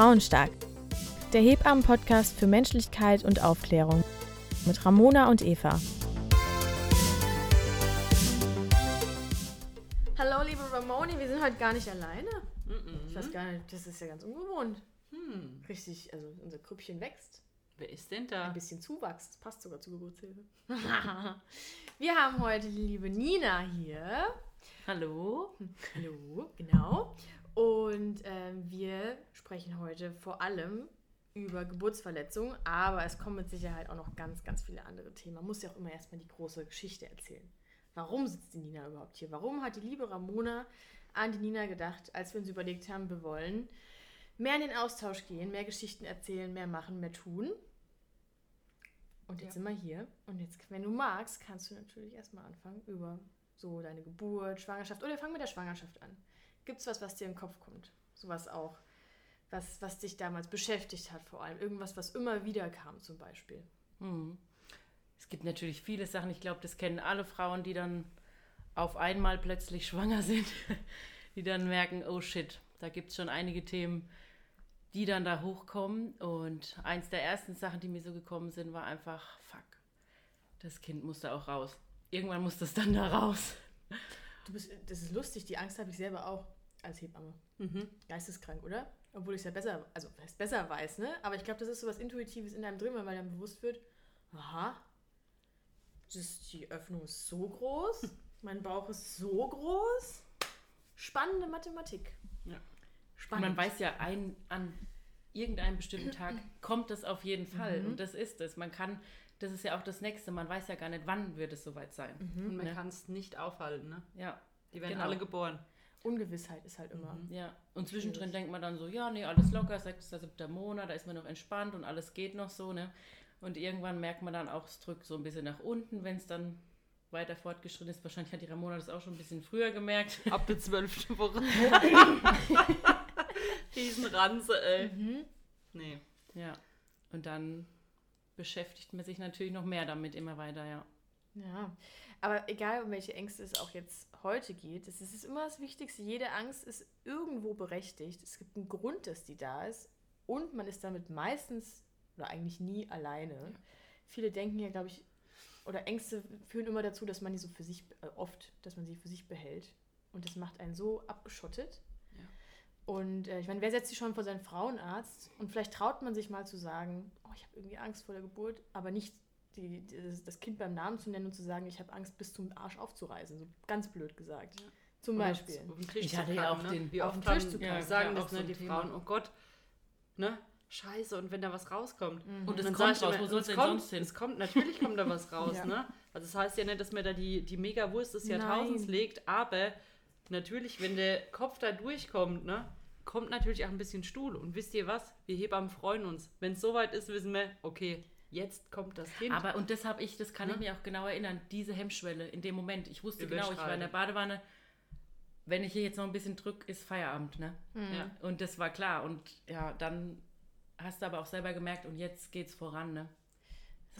Frauenstark, der Hebammen-Podcast für Menschlichkeit und Aufklärung mit Ramona und Eva. Hallo, liebe Ramoni, wir sind heute gar nicht alleine. Ich weiß gar nicht, das ist ja ganz ungewohnt. Hm. Richtig, also unser Krüppchen wächst. Wer ist denn da? Ein bisschen Zuwachs. Das passt sogar zur Geburtshilfe. wir haben heute die liebe Nina hier. Hallo? Hallo, genau. Und ähm, wir sprechen heute vor allem über Geburtsverletzungen, aber es kommen mit Sicherheit auch noch ganz, ganz viele andere Themen. Man muss ja auch immer erstmal die große Geschichte erzählen. Warum sitzt die Nina überhaupt hier? Warum hat die liebe Ramona an die Nina gedacht, als wir uns überlegt haben, wir wollen mehr in den Austausch gehen, mehr Geschichten erzählen, mehr machen, mehr tun? Und jetzt Ja. sind wir hier. Und jetzt, wenn du magst, kannst du natürlich erstmal anfangen über so deine Geburt, Schwangerschaft. Oder wir fangen mit der Schwangerschaft an. Gibt es was, was dir in den Kopf kommt? Sowas auch, was, was dich damals beschäftigt hat vor allem. Irgendwas, was immer wieder kam zum Beispiel. Hm. Es gibt natürlich viele Sachen, ich glaube, das kennen alle Frauen, die dann auf einmal plötzlich schwanger sind, die dann merken, oh shit, da gibt es schon einige Themen, die dann da hochkommen. Und eins der ersten Sachen, die mir so gekommen sind, war einfach, fuck, das Kind musste auch raus. Irgendwann muss das dann da raus. Du bist, das ist lustig, die Angst habe ich selber auch als Hebamme. Mhm. Geisteskrank, oder? Obwohl ich es ja besser, also heißt besser weiß, ne? Aber ich glaube, das ist so was Intuitives in einem drin, weil dann bewusst wird, aha, das, die Öffnung ist so groß, mein Bauch ist so groß. Spannende Mathematik. Ja. Und Spannend. man weiß ja, ein, an irgendeinem bestimmten Tag kommt das auf jeden Fall. Mhm. Und das ist es. Man kann, das ist ja auch das Nächste, man weiß ja gar nicht, wann wird es soweit sein. Und man Ne? kann es nicht aufhalten, ne? Ja, Die werden Genau. alle geboren. Ungewissheit ist halt immer. ja. Und zwischendrin denkt man dann so, ja, nee, alles locker, sechster, siebter Monat, da ist man noch entspannt und alles geht noch so, ne? Und irgendwann merkt man dann auch, es drückt so ein bisschen nach unten, wenn es dann weiter fortgeschritten ist. Wahrscheinlich hat die Ramona das auch schon ein bisschen früher gemerkt. Ab der zwölften Woche. Riesenranze, ey. Mhm. Nee. Ja. Und dann beschäftigt man sich natürlich noch mehr damit immer weiter, ja. Ja, aber egal, um welche Ängste es auch jetzt heute geht, es ist immer das Wichtigste. Jede Angst ist irgendwo berechtigt. Es gibt einen Grund, dass die da ist. Und man ist damit meistens oder eigentlich nie alleine. Viele denken ja, glaube ich, oder Ängste führen immer dazu, dass man die so für sich, äh, oft, dass man sie für sich behält. Und das macht einen so abgeschottet. Und äh, ich meine, wer setzt sich schon vor seinen Frauenarzt? Und vielleicht traut man sich mal zu sagen, oh, ich habe irgendwie Angst vor der Geburt, aber nicht die, die, das- Kind beim Namen zu nennen und zu sagen, ich habe Angst, bis zum Arsch aufzureißen. So ganz blöd gesagt. Ja. Zum Oder Beispiel. Ich hatte ja auch ne? den- Wie auf den Tisch zu kacken. Ja, sagen das ne, so die Thema. Frauen, oh Gott, ne? Scheiße, und wenn da was rauskommt. Und es dann kommt raus, wo soll es denn kommt, sonst hin? Es kommt, natürlich kommt da was raus, Ja. ne? Also das heißt ja nicht, dass mir da die, die Mega-Wurst des Nein. Jahrtausends legt, aber natürlich, wenn der Kopf da durchkommt, ne? Kommt natürlich auch ein bisschen Stuhl. Und wisst ihr was? Wir Hebammen freuen uns. Wenn es soweit ist, wissen wir, okay, jetzt kommt das Kind. Aber und das habe ich, das kann ich Ne? mir auch genau erinnern, diese Hemmschwelle in dem Moment. Ich wusste genau, ich war in der. Badewanne. Wenn ich hier jetzt noch ein bisschen drücke, ist Feierabend, ne? ja. Und das war klar. Und ja, dann hast du aber auch selber gemerkt, und jetzt geht's voran, ne?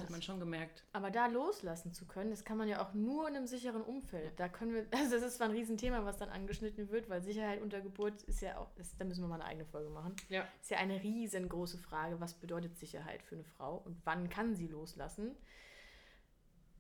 Das hat man schon gemerkt. Aber da loslassen zu können, das kann man ja auch nur in einem sicheren Umfeld. Da können wir, also das ist zwar ein Riesenthema, was dann angeschnitten wird, weil Sicherheit unter Geburt ist ja auch, das, da müssen wir mal eine eigene Folge machen. Ja. Ist ja eine riesengroße Frage, was bedeutet Sicherheit für eine Frau und wann kann sie loslassen?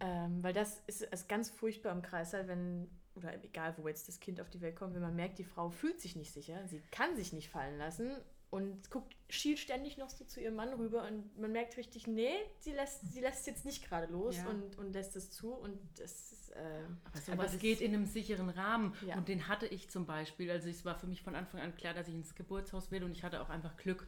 Ähm, weil das ist, ist ganz furchtbar im Kreißsaal, wenn, oder egal wo jetzt das Kind auf die Welt kommt, wenn man merkt, die Frau fühlt sich nicht sicher, sie kann sich nicht fallen lassen und guckt, schielt ständig noch so zu ihrem Mann rüber und man merkt richtig, nee, sie lässt, sie lässt jetzt nicht gerade los Ja. und, und lässt es zu und das ist, äh, Aber Aber sowas das- geht in einem sicheren Rahmen. Ja. Und den hatte ich zum Beispiel. Also es war für mich von Anfang an klar, dass ich ins Geburtshaus will und ich hatte auch einfach Glück.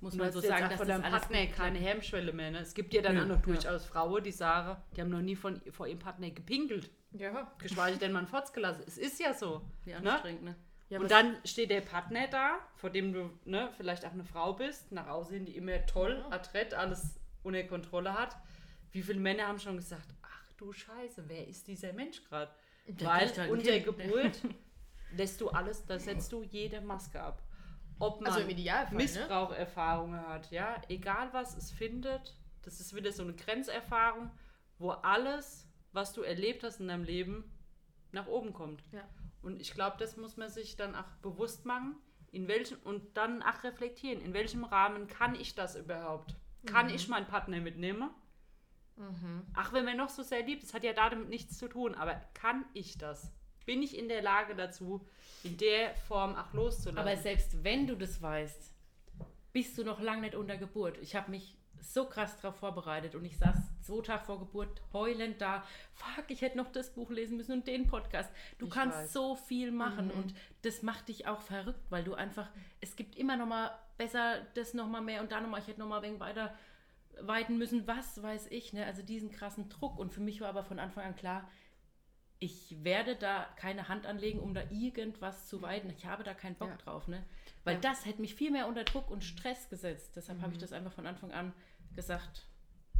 Muss man so sagen, dass von das alles Partner keine. Hemmschwelle mehr. Ne? Es gibt ja dann Nö, auch noch ja. durchaus Frauen, die sagen, die haben noch nie von, vor ihrem Partner gepinkelt. ja. Geschweige denn mal einen Fotz gelassen. Es ist ja so. Wie Ne? anstrengend, ne? Ja und dann steht der Partner da, vor dem du ne, vielleicht auch eine Frau bist, nach außen hin, die immer toll, Ja. adrett, alles unter Kontrolle hat. Wie viele Männer haben schon gesagt, ach du Scheiße, wer ist dieser Mensch gerade? Weil unter. Geburt lässt du alles, da setzt du jede Maske ab. Ob man Also Idealfall, ne? Missbraucherfahrungen hat, ja, egal was es findet, das ist wieder so eine Grenzerfahrung, wo alles, was du erlebt hast in deinem Leben, nach oben kommt. Ja. Und ich glaube, das muss man sich dann auch bewusst machen. in welchem, und dann auch reflektieren, in welchem Rahmen kann ich das überhaupt? Kann ich meinen Partner mitnehmen? Ach, wenn man noch so sehr liebt, das hat ja damit nichts zu tun, aber kann ich das? Bin ich in der Lage dazu, in der Form auch loszulassen? Aber selbst wenn du das weißt, bist du noch lange nicht unter Geburt. Ich habe mich so krass darauf vorbereitet und ich saß zwei Tage vor Geburt heulend da. Fuck, ich hätte noch das Buch lesen müssen und den Podcast. Du Ich kannst weiß. so viel machen und das macht dich auch verrückt, weil du einfach, es gibt immer noch mal besser das noch mal mehr und da noch mal, ich hätte noch mal wegen weiter weiten müssen, was weiß ich, ne? Also diesen krassen Druck und für mich war aber von Anfang an klar, ich werde da keine Hand anlegen, um da irgendwas zu weiden. Ich habe da keinen Bock Ja. drauf, ne? Weil Ja. das hätte mich viel mehr unter Druck und Stress gesetzt. Deshalb habe ich das einfach von Anfang an gesagt,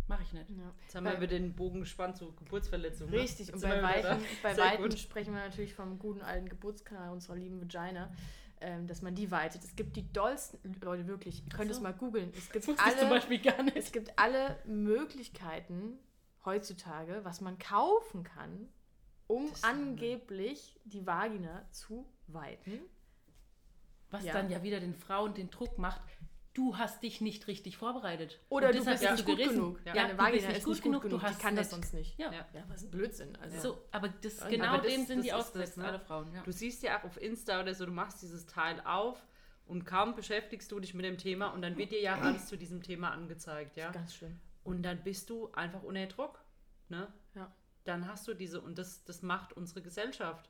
mache ich nicht. Ja. Jetzt haben wir über den Bogen gespannt zu Geburtsverletzungen. ne? Richtig, und bei wir Weitem, bei Weitem sprechen wir natürlich vom guten alten Geburtskanal unserer lieben Vagina, ähm, dass man die weitet. Es gibt die dollsten, Leute, wirklich, ihr könnt so. es mal googeln. Es gibt alle, Beispiel gar nicht. es gibt alle Möglichkeiten heutzutage, was man kaufen kann, um angeblich die Vagina zu weiten. Was Ja. dann ja wieder den Frauen den Druck macht, du hast dich nicht richtig vorbereitet. Oder du bist nicht gut gerissen. genug. Ja. Ja, du bist nicht ist gut nicht gut genug, du genug, die hast kann das sonst nicht. Ja. Ja. Ja, was ein Blödsinn. Also. So, aber das, Aber genau das- dem sind die ausgesetzt, ne? alle Frauen. Du siehst ja auch auf Insta oder so, du machst dieses Teil auf und kaum beschäftigst du dich mit dem Thema und dann wird dir ja alles zu diesem Thema angezeigt, ja. Ganz schlimm. Und dann bist du einfach unter Druck, ne? Ja. Dann hast du diese, und das, das macht unsere Gesellschaft.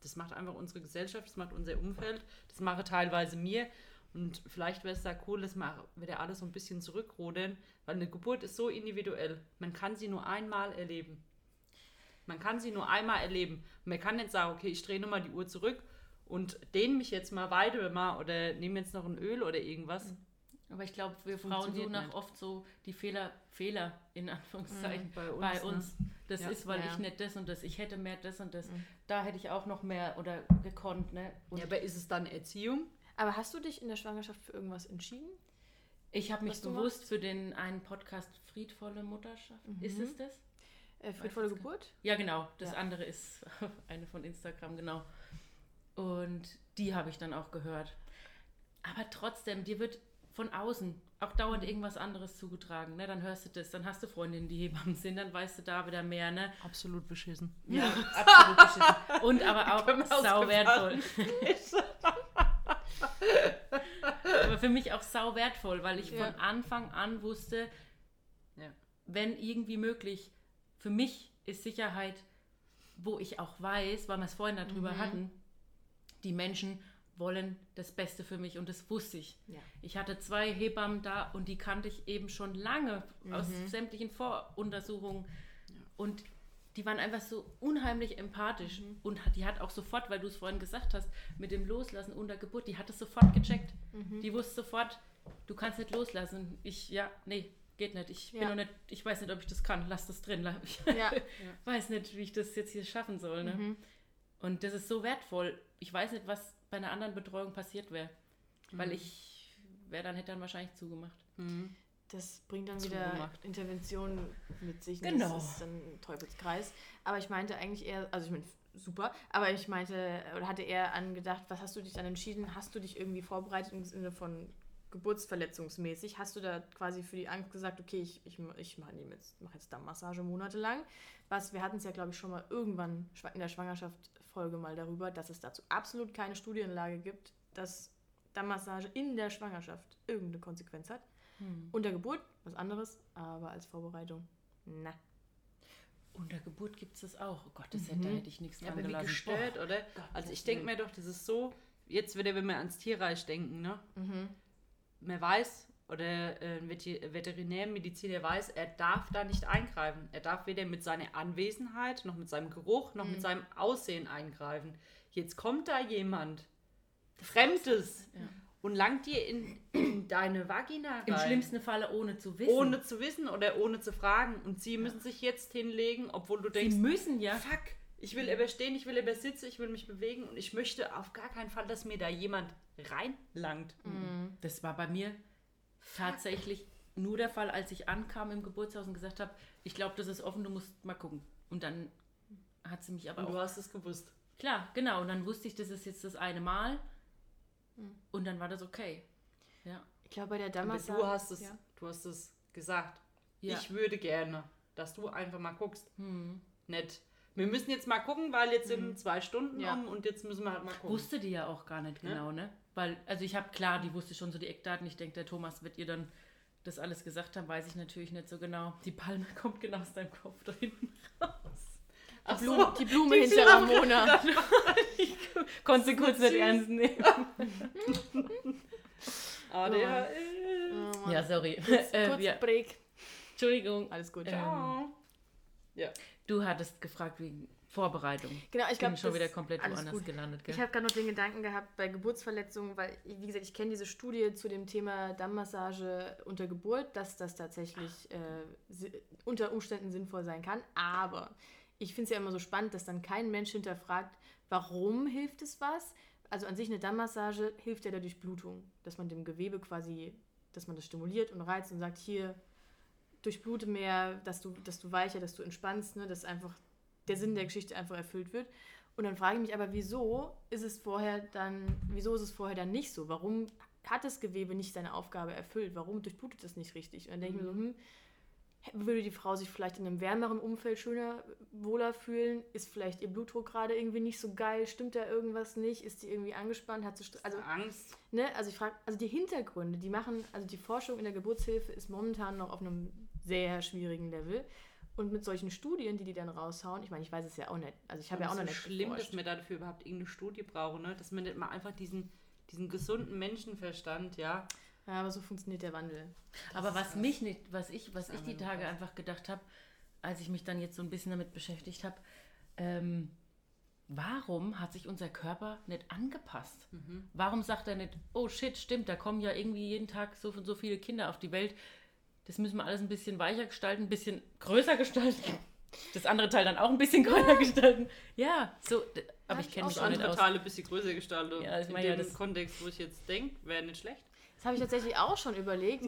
Das macht einfach unsere Gesellschaft, das macht unser Umfeld, das mache teilweise mir. Und vielleicht wäre es da cool, dass wir wieder alles so ein bisschen zurückrudern, weil eine Geburt ist so individuell. Man kann sie nur einmal erleben. Man kann sie nur einmal erleben. Man kann nicht sagen, okay, ich drehe nochmal die Uhr zurück und dehne mich jetzt mal weiter mal oder nehme jetzt noch ein Öl oder irgendwas. Aber ich glaube, wir Frauen suchen auch oft so die Fehler, Fehler in Anführungszeichen Bei uns, bei ne? uns. Das Ja. ist, weil Ja. ich nicht das und das, ich hätte mehr das und das. Da hätte ich auch noch mehr oder gekonnt. Ne? Und Ja, aber ist es dann Erziehung? Aber hast du dich in der Schwangerschaft für irgendwas entschieden? ich habe mich bewusst machst? für den einen Podcast Friedvolle Mutterschaft. Ist es das? Äh, friedvolle Geburt? Ja, genau. Das Ja. andere ist eine von Instagram, genau. Und die habe ich dann auch gehört. Aber trotzdem, dir wird von außen auch dauernd irgendwas anderes zugetragen. Ne? Dann hörst du das, dann hast du Freundinnen, die Hebammen sind, dann weißt du da wieder mehr. Ne? Absolut beschissen. Ja, absolut beschissen. Und aber auch sau wertvoll. aber für mich auch sau wertvoll, weil ich Ja. von Anfang an wusste, Ja. wenn irgendwie möglich, für mich ist Sicherheit, wo ich auch weiß, weil wir es vorhin darüber hatten, die Menschen wollen das Beste für mich und das wusste ich. Ja. Ich hatte zwei Hebammen da und die kannte ich eben schon lange aus sämtlichen Voruntersuchungen und die waren einfach so unheimlich empathisch und hat, die hat auch sofort, weil du es vorhin gesagt hast, mit dem Loslassen unter Geburt, die hat es sofort gecheckt. Die wusste sofort, du kannst nicht loslassen. Ich, ja, nee, geht nicht. Ich bin Ja. noch nicht, ich weiß nicht, ob ich das kann. Lass das drin. Ich Ja. weiß nicht, wie ich das jetzt hier schaffen soll. Ne? Mhm. Und das ist so wertvoll. Ich weiß nicht, was bei einer anderen Betreuung passiert wäre. Weil Mhm. ich wäre dann, hätte dann wahrscheinlich zugemacht. Das bringt dann wieder Interventionen mit sich. Genau. Das ist dann ein Teufelskreis. Aber ich meinte eigentlich eher, also ich meine, super, aber ich meinte, oder hatte eher angedacht, was hast du dich dann entschieden? Hast du dich irgendwie vorbereitet im Sinne von geburtsverletzungsmäßig? Hast du da quasi für die Angst gesagt, okay, ich, ich, ich mache jetzt, mach jetzt Dammmassage monatelang? Was, wir hatten es ja, glaube ich, schon mal irgendwann in der Schwangerschaft-Folge mal darüber, dass es dazu absolut keine Studienlage gibt, dass Dammmassage in der Schwangerschaft irgendeine Konsequenz hat. Unter Geburt was anderes, aber als Vorbereitung, na. Unter Geburt gibt es das auch. Oh Gott, das hätte, da hätte ich nichts Ja, dran wie gelassen. gestört, oder? Gott, Also ich denke mir doch, das ist so, jetzt wieder, wenn wir ans Tierreich denken, ne? Mhm. Man weiß, oder äh, ein Veterinärmediziner weiß, er darf da nicht eingreifen. Er darf weder mit seiner Anwesenheit, noch mit seinem Geruch, noch mit Mhm. seinem Aussehen eingreifen. Jetzt kommt da jemand, Fremdes, Ja. Und langt dir in, in deine Vagina rein. Im schlimmsten Falle ohne zu wissen. Ohne zu wissen oder ohne zu fragen. Und sie müssen sich jetzt hinlegen, obwohl du Sie denkst, müssen ja. fuck, ich will überstehen, ich will übersitzen, ich will mich bewegen und ich möchte auf gar keinen Fall, dass mir da jemand reinlangt. Das war bei mir tatsächlich nur der Fall, als ich ankam im Geburtshaus und gesagt habe, ich glaube, das ist offen, du musst mal gucken. Und dann hat sie mich aber Und auch du hast es gewusst. Klar, genau. Und dann wusste ich, das ist jetzt das eine Mal. Und dann war das okay. Ja. Ich glaube, bei der Damasa... du hast es, Ja. du hast es gesagt. Ja. Ich würde gerne, dass du einfach mal guckst. Hm. Nett. Wir müssen jetzt mal gucken, weil jetzt sind zwei Stunden Ja. um und jetzt müssen wir halt mal gucken. Wusste die ja auch gar nicht genau, ne? Weil, also ich habe klar, die wusste schon so die Eckdaten. Ich denke, der Thomas wird ihr dann das alles gesagt haben, weiß ich natürlich nicht so genau. Die Palme kommt genau aus deinem Kopf da hinten raus. Die Blume, so. die Blume Die hinter Blume. Ramona. Konntest du kurz nicht ernst nehmen. ADHL. Oh Mann. Ja, sorry. Kurz, äh, kurz wir, Break. Entschuldigung. Alles gut. Ähm, Ciao. Ja. Du hattest gefragt wegen Vorbereitung. Genau, ich Ich glaube, bin schon wieder komplett woanders gut. gelandet. Gell? Ich habe gerade noch den Gedanken gehabt bei Geburtsverletzungen, weil, wie gesagt, ich kenne diese Studie zu dem Thema Dammmassage unter Geburt, dass das tatsächlich äh, unter Umständen sinnvoll sein kann. Aber ich finde es ja immer so spannend, dass dann kein Mensch hinterfragt, warum hilft es was? Also an sich eine Dammmassage hilft ja der Durchblutung, dass man dem Gewebe quasi, dass man das stimuliert und reizt und sagt, hier, durchblute mehr, dass du, dass du weicher, dass du entspannst, ne? dass einfach der Sinn der Geschichte einfach erfüllt wird. Und dann frage ich mich aber, wieso ist es vorher dann, wieso ist es vorher dann nicht so? Warum hat das Gewebe nicht seine Aufgabe erfüllt? Warum durchblutet es nicht richtig? Und dann denke ich mir so, hm, würde die Frau sich vielleicht in einem wärmeren Umfeld schöner, wohler fühlen? Ist vielleicht ihr Blutdruck gerade irgendwie nicht so geil? Stimmt da irgendwas nicht? Ist die irgendwie angespannt? Hat sie, also, Angst. ne, also ich frage, also die Hintergründe, die machen, also die Forschung in der Geburtshilfe ist momentan noch auf einem sehr schwierigen Level. Und mit solchen Studien, die die dann raushauen, ich meine, ich weiß es ja auch nicht, also ich habe ja auch so noch nicht schlimm, geforscht. dass wir dafür überhaupt irgendeine Studie brauchen, ne? dass man nicht mal einfach diesen, diesen gesunden Menschenverstand, ja. Ja, aber so funktioniert der Wandel. Aber was mich nicht, was ich, was ich die Tage einfach gedacht habe, als ich mich dann jetzt so ein bisschen damit beschäftigt habe, ähm, warum hat sich unser Körper nicht angepasst? Mhm. Warum sagt er nicht, oh shit, stimmt, da kommen ja irgendwie jeden Tag so und so viele Kinder auf die Welt. Das müssen wir alles ein bisschen weicher gestalten, ein bisschen größer gestalten. Das andere Teil dann auch ein bisschen größer gestalten. Ja, so, aber ich kenne mich Das auch nicht andere aus. Teile ein bisschen größer gestaltet. Ja, ich in ja, dem das- Kontext, wo ich jetzt denke, wäre nicht schlecht. Das habe ich tatsächlich auch schon überlegt,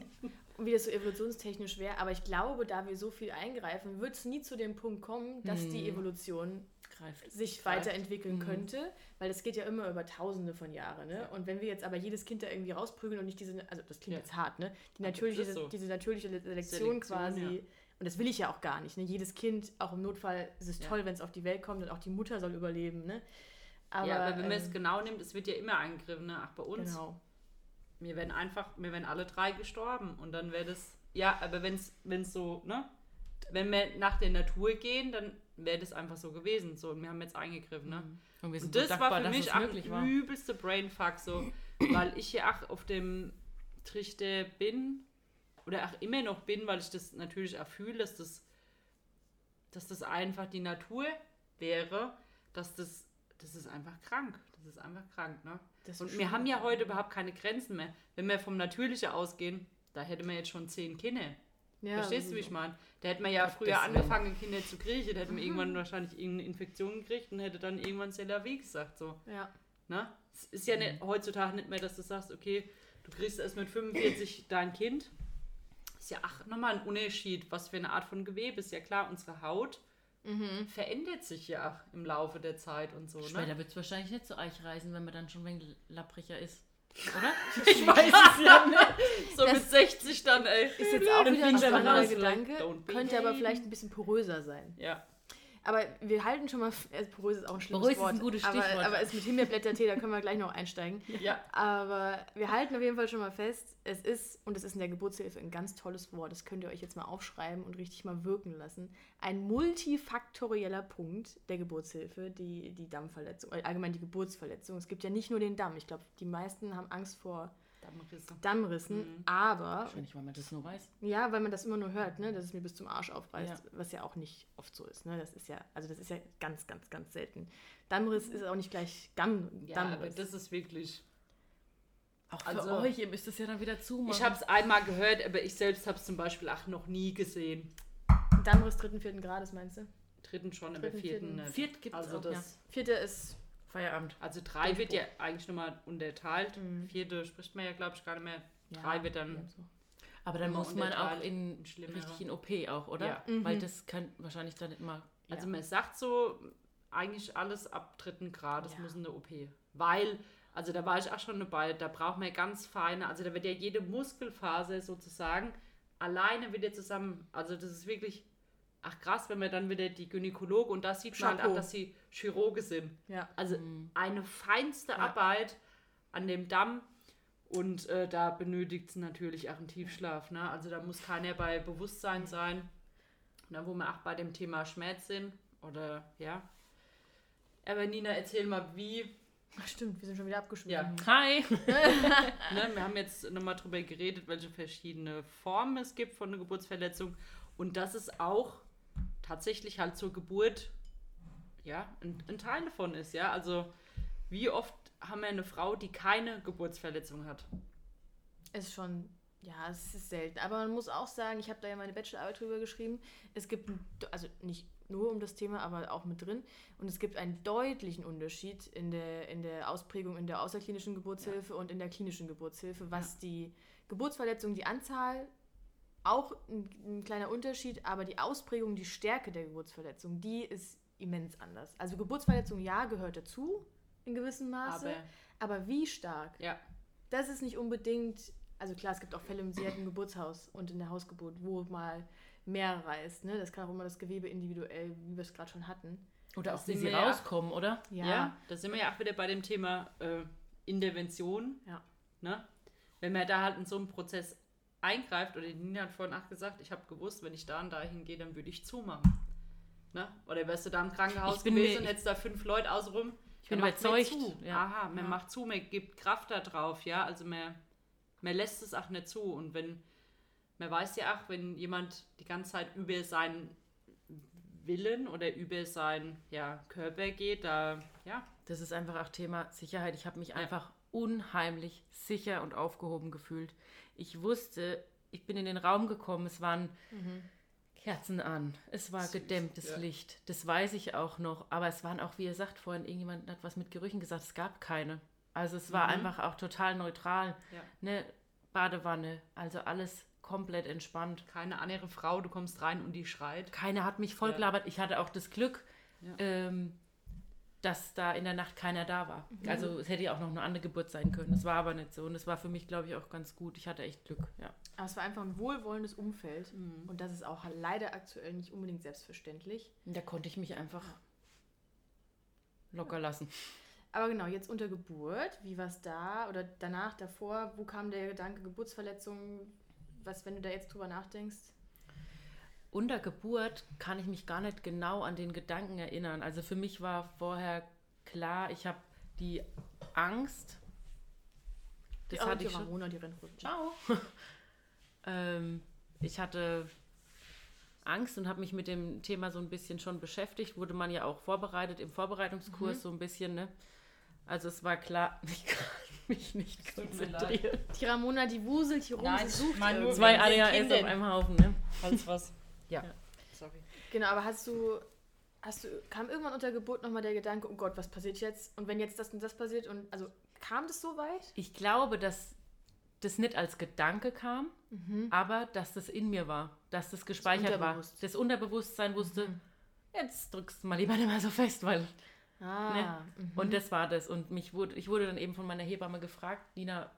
wie das so evolutionstechnisch wäre. Aber ich glaube, da wir so viel eingreifen, wird es nie zu dem Punkt kommen, dass die Evolution Greift. sich Greift. weiterentwickeln könnte. Weil das geht ja immer über Tausende von Jahren. Ne? Und wenn wir jetzt aber jedes Kind da irgendwie rausprügeln und nicht diese, also das klingt Ja. jetzt hart, ne? Die natürliche, so. diese natürliche Selektion, Selektion, quasi. ja. Und das will ich ja auch gar nicht. Ne? Jedes Kind, auch im Notfall, ist es Ja. toll, wenn es auf die Welt kommt und auch die Mutter soll überleben. Ne? Aber, ja, aber wenn man es ähm, genau nimmt, es wird ja immer eingegriffen, ne? Ach, bei uns. Genau. Wir werden einfach, wir werden alle drei gestorben und dann wäre das, ja, aber wenn es so, ne? Wenn wir nach der Natur gehen, dann wäre das einfach so gewesen. So, und wir haben jetzt eingegriffen, ne? Und wir sind Und das dankbar, war für mich auch ein übelste Brainfuck, so, weil ich ja auch auf dem Trichter bin oder auch immer noch bin, weil ich das natürlich auch fühle, dass das, dass das einfach die Natur wäre, dass das, das ist einfach krank. Das ist einfach krank, ne? Das Und wir haben ja heute überhaupt keine Grenzen mehr. Wenn wir vom Natürlichen ausgehen, da hätte man jetzt schon zehn Kinder. Ja, Verstehst du, wie ich meine? Da hätte man ja früher angefangen, Kinder zu kriegen. Da hätte man irgendwann wahrscheinlich irgendeine Infektion gekriegt und hätte dann irgendwann vie gesagt. So. Ja. Ne? Es ist ja nicht, heutzutage nicht mehr, dass du sagst, okay, du kriegst erst mit 45 dein Kind. Ist ja ach, nochmal ein Unterschied, was für eine Art von Gewebe ist. Ja klar, unsere Haut verändert sich ja auch im Laufe der Zeit und so. Ne? Später wird es wahrscheinlich nicht so eichreißen, wenn man dann schon ein wenig lappriger ist. Oder? Ich weiß es ja nicht. So Das- mit 60 dann, ey. Ist jetzt auch wieder ein er spannender Gedanke, könnte aber vielleicht ein bisschen poröser sein. Ja. Aber wir halten schon mal, äh, porös ist auch ein schlimmes Porös ist Wort. ein gutes aber, Stichwort. aber ist mit Himbeerblättertee, da können wir gleich noch einsteigen. Ja. Aber wir halten auf jeden Fall schon mal fest, es ist, und es ist in der Geburtshilfe ein ganz tolles Wort, das könnt ihr euch jetzt mal aufschreiben und richtig mal wirken lassen. Ein multifaktorieller Punkt der Geburtshilfe, die, die Dammverletzung, äh, allgemein die Geburtsverletzung. Es gibt ja nicht nur den Damm. Ich glaube, die meisten haben Angst vor Dammrisse. Dammrissen, aber Wahrscheinlich, weil man das nur weiß. ja, weil man das immer nur hört, ne, dass es mir bis zum Arsch aufreißt, Ja. was ja auch nicht oft so ist. Ne? Das ist ja, also das ist ja ganz, ganz, ganz selten. Dammriss ist auch nicht gleich Damm, Ja, aber das ist wirklich. Auch für Also- euch, ihr müsst es ja dann wieder zumachen. Ich habe es einmal gehört, aber ich selbst habe es zum Beispiel auch noch nie gesehen. Dammriss dritten, vierten Grades, meinst du? Dritten schon, aber Dritten, vierten vierten. nicht. Viert gibt's also auch, das, Vierter ist, Feierabend. Also drei wird ja eigentlich nochmal unterteilt. Mhm. Vierte spricht man ja, glaube ich, gar nicht mehr. ja, Drei wird dann. ja, so. Aber dann muss man auch in, richtig in OP auch, oder? Ja. Weil Mhm. das kann wahrscheinlich dann nicht mal. Also Ja. man sagt so, eigentlich alles ab dritten Grad, das Ja. muss eine OP. Weil Also da war ich auch schon dabei, da braucht man ganz feine, also da wird ja jede Muskelphase sozusagen alleine wieder zusammen, also das ist wirklich, ach krass, wenn man dann wieder die Gynäkologe und da sieht man halt auch, dass sie Chirurge sind. Ja. Also eine feinste Ja. Arbeit an dem Damm und äh, da benötigt es natürlich auch einen Tiefschlaf. Ne? Also da muss keiner bei Bewusstsein sein. Na, wo wir auch bei dem Thema Schmerz sind. Oder ja. Aber Nina, erzähl mal, wie. Ach, stimmt, wir sind schon wieder abgeschwiffen. Ja. Hi! Ne, wir haben jetzt nochmal drüber geredet, welche verschiedene Formen es gibt von einer Geburtsverletzung. Und dass es auch tatsächlich halt zur Geburt ja, ein, ein Teil davon ist. Ja? Also wie oft haben wir eine Frau, die keine Geburtsverletzung hat? Ist schon, ja, es ist selten. Aber man muss auch sagen, ich habe da ja meine Bachelorarbeit drüber geschrieben. Es gibt, also nicht nur um das Thema, aber auch mit drin. Und es gibt einen deutlichen Unterschied in der, in der Ausprägung in der außerklinischen Geburtshilfe und in der klinischen Geburtshilfe, was die Geburtsverletzung, die Anzahl, auch ein, ein kleiner Unterschied, aber die Ausprägung, die Stärke der Geburtsverletzung, die ist immens anders. Also Geburtsverletzung, ja, gehört dazu in gewissem Maße, Aber aber wie stark? ja, das ist nicht unbedingt, also klar, es gibt auch Fälle, hat ein Geburtshaus und in der Hausgeburt, wo mal mehr reißt. Ne? Das kann auch immer das Gewebe individuell, wie wir es gerade schon hatten. Oder auch wie sie wir ja- rauskommen, oder? ja. da sind wir ja auch wieder bei dem Thema äh, Intervention. Ja. Ne? Wenn man da halt in so einen Prozess eingreift, oder die Nina hat vorhin auch gesagt, ich habe gewusst, wenn ich da und da hingehe, dann würde ich zumachen. Ne? Oder wärst du da im Krankenhaus gewesen mir- und hättest da fünf Leute außenrum? Ich bin überzeugt, Zu. ja. Aha, man Ja. macht zu, man gibt Kraft da drauf, ja. Also man, man lässt es auch nicht zu. Und wenn, man weiß ja auch, wenn jemand die ganze Zeit über seinen Willen oder über seinen ja, Körper geht, da, ja, Das ist einfach auch Thema Sicherheit. Ich habe mich einfach unheimlich sicher und aufgehoben gefühlt. Ich wusste, ich bin in den Raum gekommen, es waren Kerzen an, es war Süß, gedämmtes ja. Licht. Das weiß ich auch noch. Aber es waren auch, wie ihr sagt vorhin, irgendjemand hat was mit Gerüchen gesagt, es gab keine. Also es war Mhm. einfach auch total neutral. Ja. Ne Badewanne, also alles komplett entspannt. keine andere Frau, du kommst rein und die schreit. Keiner hat mich voll Ja. Ich hatte auch das Glück, Ja. ähm, dass da in der Nacht keiner da war. Also es hätte ja auch noch eine andere Geburt sein können. Das war aber nicht so. Und es war für mich, glaube ich, auch ganz gut. Ich hatte echt Glück, ja. Aber es war einfach ein wohlwollendes Umfeld. Mhm. Und das ist auch leider aktuell nicht unbedingt selbstverständlich. Da konnte ich mich einfach locker lassen. Aber genau, jetzt unter Geburt, wie war es da oder danach, davor, wo kam der Gedanke Geburtsverletzung? Was, wenn du da jetzt drüber nachdenkst? Unter Geburt kann ich mich gar nicht genau an den Gedanken erinnern. Also für mich war vorher klar, ich habe die Angst. Das Die, oh, hatte die ich schon. Ramona, die rennt runter. Ciao. ähm, ich hatte Angst und habe mich mit dem Thema so ein bisschen schon beschäftigt. Wurde man ja auch vorbereitet im Vorbereitungskurs so ein bisschen, ne? Also es war klar, ich kann mich nicht konzentrieren. Die Ramona, die wuselt hier rum, Nein, sie sucht. Zwei ADHS auf einem Haufen, ne? Falls was. Ja. Sorry. Genau, aber hast du, hast du, kam irgendwann unter Geburt nochmal der Gedanke, oh Gott, was passiert jetzt? Und wenn jetzt das und das passiert und, also, kam das so weit? Ich glaube, dass das nicht als Gedanke kam, aber dass das in mir war, dass das gespeichert war. Unterbewusst. Das Unterbewusstsein wusste, jetzt drückst du mal lieber nicht mehr so fest, weil Ah, Ne? mhm. Und das war das. Und mich wurde, ich wurde dann eben von meiner Hebamme gefragt, Nina,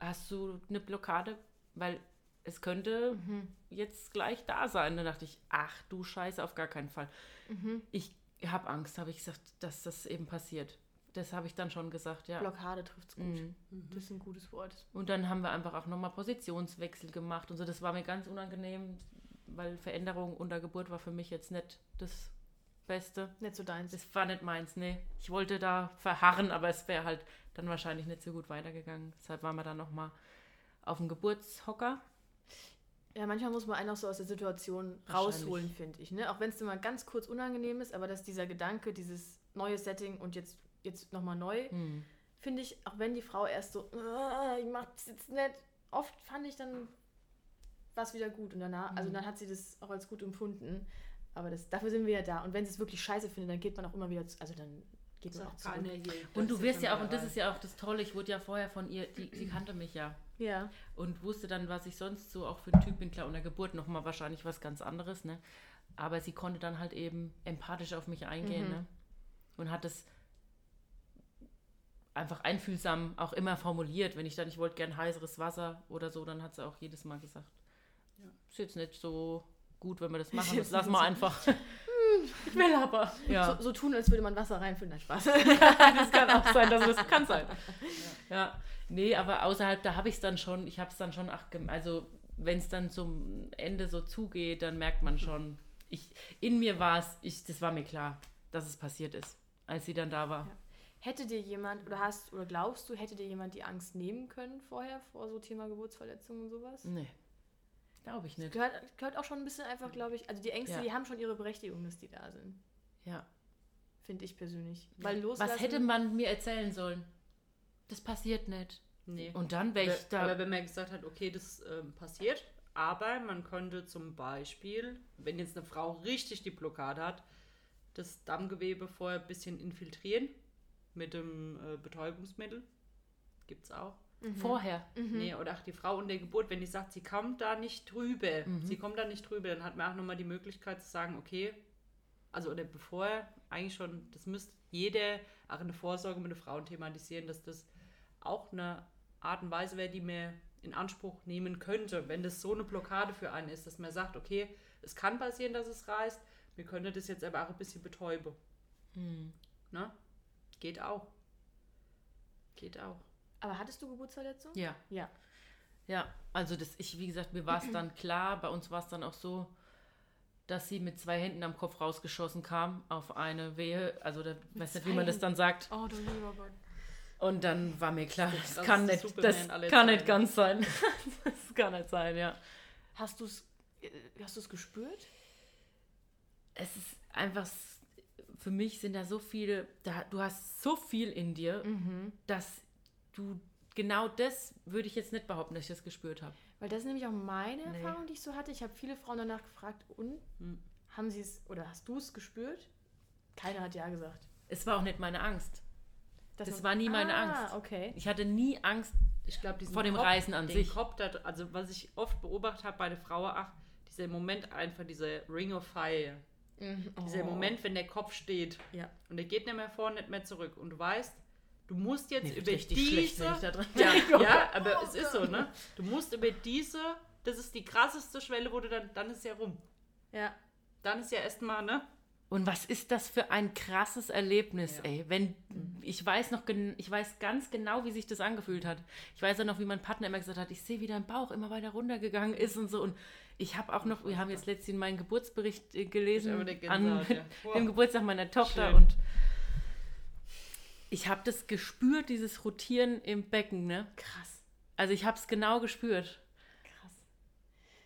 hast du eine Blockade? Weil es könnte Mhm. jetzt gleich da sein. Dann dachte ich, ach du Scheiße, auf gar keinen Fall. Mhm. Ich habe Angst, habe ich gesagt, dass das eben passiert. Das habe ich dann schon gesagt, ja. Blockade trifft's gut. Mhm. Das ist ein gutes Wort. Und dann haben wir einfach auch nochmal Positionswechsel gemacht und so. Das war mir ganz unangenehm, weil Veränderung unter Geburt war für mich jetzt nicht das Beste. Nicht so deins. Das war nicht meins, nee. Ich wollte da verharren, aber es wäre halt dann wahrscheinlich nicht so gut weitergegangen. Deshalb waren wir dann nochmal auf dem Geburtshocker. Ja, manchmal muss man einen auch so aus der Situation rausholen, finde ich. Ne? Auch wenn es immer ganz kurz unangenehm ist, aber dass dieser Gedanke, dieses neue Setting und jetzt, jetzt nochmal neu, Hm. finde ich, auch wenn die Frau erst so, "Ah, ich mach das jetzt nicht, oft fand ich dann war es wieder gut und danach, also Mhm. dann hat sie das auch als gut empfunden. Aber das, dafür sind wir ja da. Und wenn sie es wirklich scheiße findet, dann geht man auch immer wieder, zu, also dann geht man auch zurück. hier. Und du wirst ja auch, und das ist ja auch das Tolle, ich wurde ja vorher von ihr, die, sie kannte mich ja Ja. und wusste dann, was ich sonst so auch für ein Typ bin. Klar, unter Geburt nochmal wahrscheinlich was ganz anderes, ne? Aber sie konnte dann halt eben empathisch auf mich eingehen, Mhm. ne? Und hat es einfach einfühlsam auch immer formuliert. Wenn ich dann, ich wollte gern heißeres Wasser oder so, dann hat sie auch jedes Mal gesagt, Ja. ist jetzt nicht so gut, wenn wir das machen, das lassen wir einfach. ich will aber. Ja, So, so tun, als würde man Wasser reinfüllen. Nein, Spaß. das kann auch sein, dass das kann sein. Ja, nee, aber außerhalb, da habe ich es dann schon, ich habe es dann schon, ach, also wenn es dann zum Ende so zugeht, dann merkt man schon, ich, in mir war es, ich, das war mir klar, dass es passiert ist, als sie dann da war. Ja. Hätte dir jemand, oder hast, oder glaubst du, hätte dir jemand die Angst nehmen können vorher, vor so Thema Geburtsverletzungen und sowas? Nee, glaube ich nicht. Gehört, gehört auch schon ein bisschen einfach, glaube ich, also die Ängste, Ja. die haben schon ihre Berechtigung, dass die da sind. Ja. Finde ich persönlich. Weil loslassen, Was hätte man mir erzählen sollen? Das passiert nicht. Nee. Und dann wäre ich aber, da. aber wenn man gesagt hat, okay, das ähm, passiert, aber man könnte zum Beispiel, wenn jetzt eine Frau richtig die Blockade hat, das Dammgewebe vorher ein bisschen infiltrieren mit dem äh, Betäubungsmittel. Gibt's auch. Vorher. Mhm. Nee, oder auch die Frau in der Geburt, wenn die sagt, sie kommt da nicht drüber, Mhm. sie kommt da nicht drüber, dann hat man auch nochmal die Möglichkeit zu sagen, okay, also oder bevor, eigentlich schon, das müsste jeder auch in der Vorsorge mit der Frauen thematisieren, dass das auch eine Art und Weise wäre, die man in Anspruch nehmen könnte, wenn das so eine Blockade für einen ist, dass man sagt, okay, es kann passieren, dass es reißt, wir können das jetzt aber auch ein bisschen betäuben. Hm. Ne? Geht auch. Geht auch. Aber hattest du Geburtsverletzung? Ja. Ja. Ja, also das, ich, wie gesagt, mir war es dann klar, bei uns war es dann auch so, dass sie mit zwei Händen am Kopf rausgeschossen kam auf eine Wehe, also da weiß nicht, wie man das dann sagt. Oh, du lieber Gott. Und dann war mir klar, Das das, kann nicht, das kann nicht ganz sein. das kann nicht sein, ja. Hast du es hast du's gespürt? Es ist einfach, für mich sind da so viele, da, du hast so viel in dir, Mhm. dass du, genau das würde ich jetzt nicht behaupten, dass ich das gespürt habe. Weil das ist nämlich auch meine Nee. Erfahrung, die ich so hatte. Ich habe viele Frauen danach gefragt, und Hm. haben sie es oder hast du es gespürt? Keiner hat ja gesagt. Es war auch nicht meine Angst. Das man- war nie meine ah, Angst. okay. Ich hatte nie Angst, Ich glaube, diesen Vor dem Kopf, Reisen an den sich. Kopf, da, also was ich oft beobachtet habe bei der Frau, ach, dieser Moment einfach, dieser Ring of Fire. Dieser Oh. Moment, wenn der Kopf steht Ja. und der geht nicht mehr vor, nicht mehr zurück. Und du weißt, du musst jetzt wird über richtig diese... schlecht, wenn ich da dran ja, denke. ja, aber es ist so, ne? Du musst über diese, das ist die krasseste Schwelle, wo du dann, dann ist ja rum. Ja. Dann ist ja erstmal, ne? Und was ist das für ein krasses Erlebnis, Ja. ey? Wenn ich weiß noch, gen- ich weiß ganz genau, wie sich das angefühlt hat. Ich weiß ja noch, wie mein Partner immer gesagt hat, ich sehe, wie dein Bauch immer weiter runtergegangen ist und so. Und ich habe auch noch, wir haben jetzt letztens meinen Geburtsbericht äh, gelesen an ja. Wow. dem Geburtstag meiner Tochter Schön. und ich habe das gespürt, dieses Rotieren im Becken, ne? Krass. Also ich habe es genau gespürt. Krass.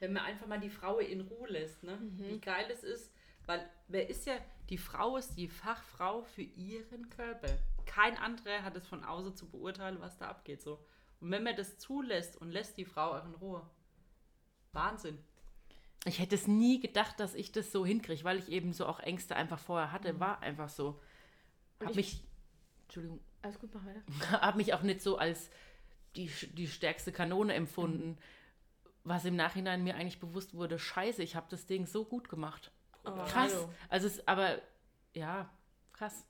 Wenn man einfach mal die Frau in Ruhe lässt, ne? Mhm. Wie geil es ist, weil wer ist ja, die Frau ist die Fachfrau für ihren Körper. Kein anderer hat es von außen zu beurteilen, was da abgeht. So. Und wenn man das zulässt und lässt die Frau auch in Ruhe, Wahnsinn. Ich hätte es nie gedacht, dass ich das so hinkriege, weil ich eben so auch Ängste einfach vorher hatte. War einfach so. Hab ich- mich, Entschuldigung, Alles gut, mach weiter. habe mich auch nicht so als die, die stärkste Kanone empfunden. Was im Nachhinein mir eigentlich bewusst wurde, scheiße, ich habe das Ding so gut gemacht. Oh, Krass. hallo. Also es, aber ja, krass.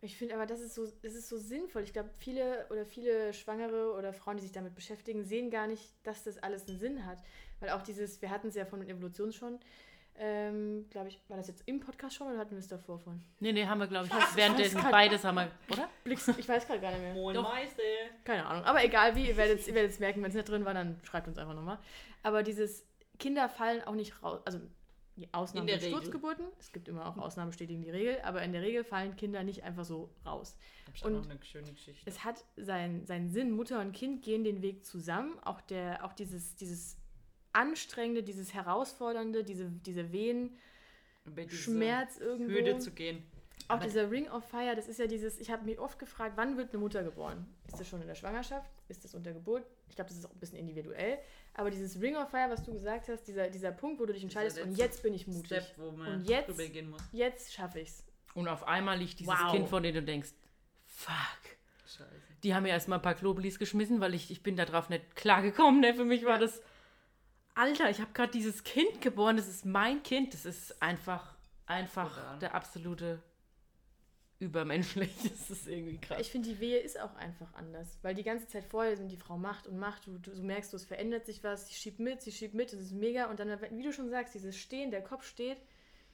Ich finde aber, das ist so, das ist so sinnvoll. Ich glaube, viele oder viele Schwangere oder Frauen, die sich damit beschäftigen, sehen gar nicht, dass das alles einen Sinn hat. Weil auch dieses, wir hatten es ja von Evolution schon, ähm, glaube ich, war das jetzt im Podcast schon oder hatten wir es davor von? Nee, nee, haben wir, glaube ich, währenddessen beides haben wir, oder? Blix, ich weiß gerade gar nicht mehr. Moin Doch. Meister. Keine Ahnung. Aber egal wie, ihr werdet es merken, wenn es nicht drin war, dann schreibt uns einfach nochmal. Aber dieses Kinder fallen auch nicht raus. Also die Ausnahmen sind Regel. Sturzgeburten. Es gibt immer auch Ausnahmen bestätigen die Regel, aber in der Regel fallen Kinder nicht einfach so raus. Hab ich Und auch noch eine schöne Geschichte. Es hat seinen seinen Sinn, Mutter und Kind gehen den Weg zusammen. Auch, der, auch dieses, dieses Anstrengende, dieses Herausfordernde, diese, diese Wehen, diese Schmerz irgendwo. Hürde zu gehen. Auch Aber- dieser Ring of Fire, das ist ja dieses, ich habe mich oft gefragt, wann wird eine Mutter geboren? Ist das schon in der Schwangerschaft? Ist das unter Geburt? Ich glaube, das ist auch ein bisschen individuell. Aber dieses Ring of Fire, was du gesagt hast, dieser, dieser Punkt, wo du dich entscheidest, und jetzt bin ich mutig. Step, wo man Und jetzt-. Jetzt schaffe ich's. Und auf einmal liegt dieses Wow. Kind, von dem du denkst, fuck. Scheiße. Die haben mir erstmal ein paar Klobelis geschmissen, weil ich, ich bin darauf nicht klargekommen. Ne? Für mich war das, Alter, ich habe gerade dieses Kind geboren, das ist mein Kind. Das ist einfach, einfach Brutal. der absolute übermenschlich. Das ist irgendwie krass. Ich finde, die Wehe ist auch einfach anders. Weil die ganze Zeit vorher die Frau macht und macht, du, du, du merkst, du, es verändert sich was, sie schiebt mit, sie schiebt mit, das ist mega. Und dann, wie du schon sagst, dieses Stehen, der Kopf steht,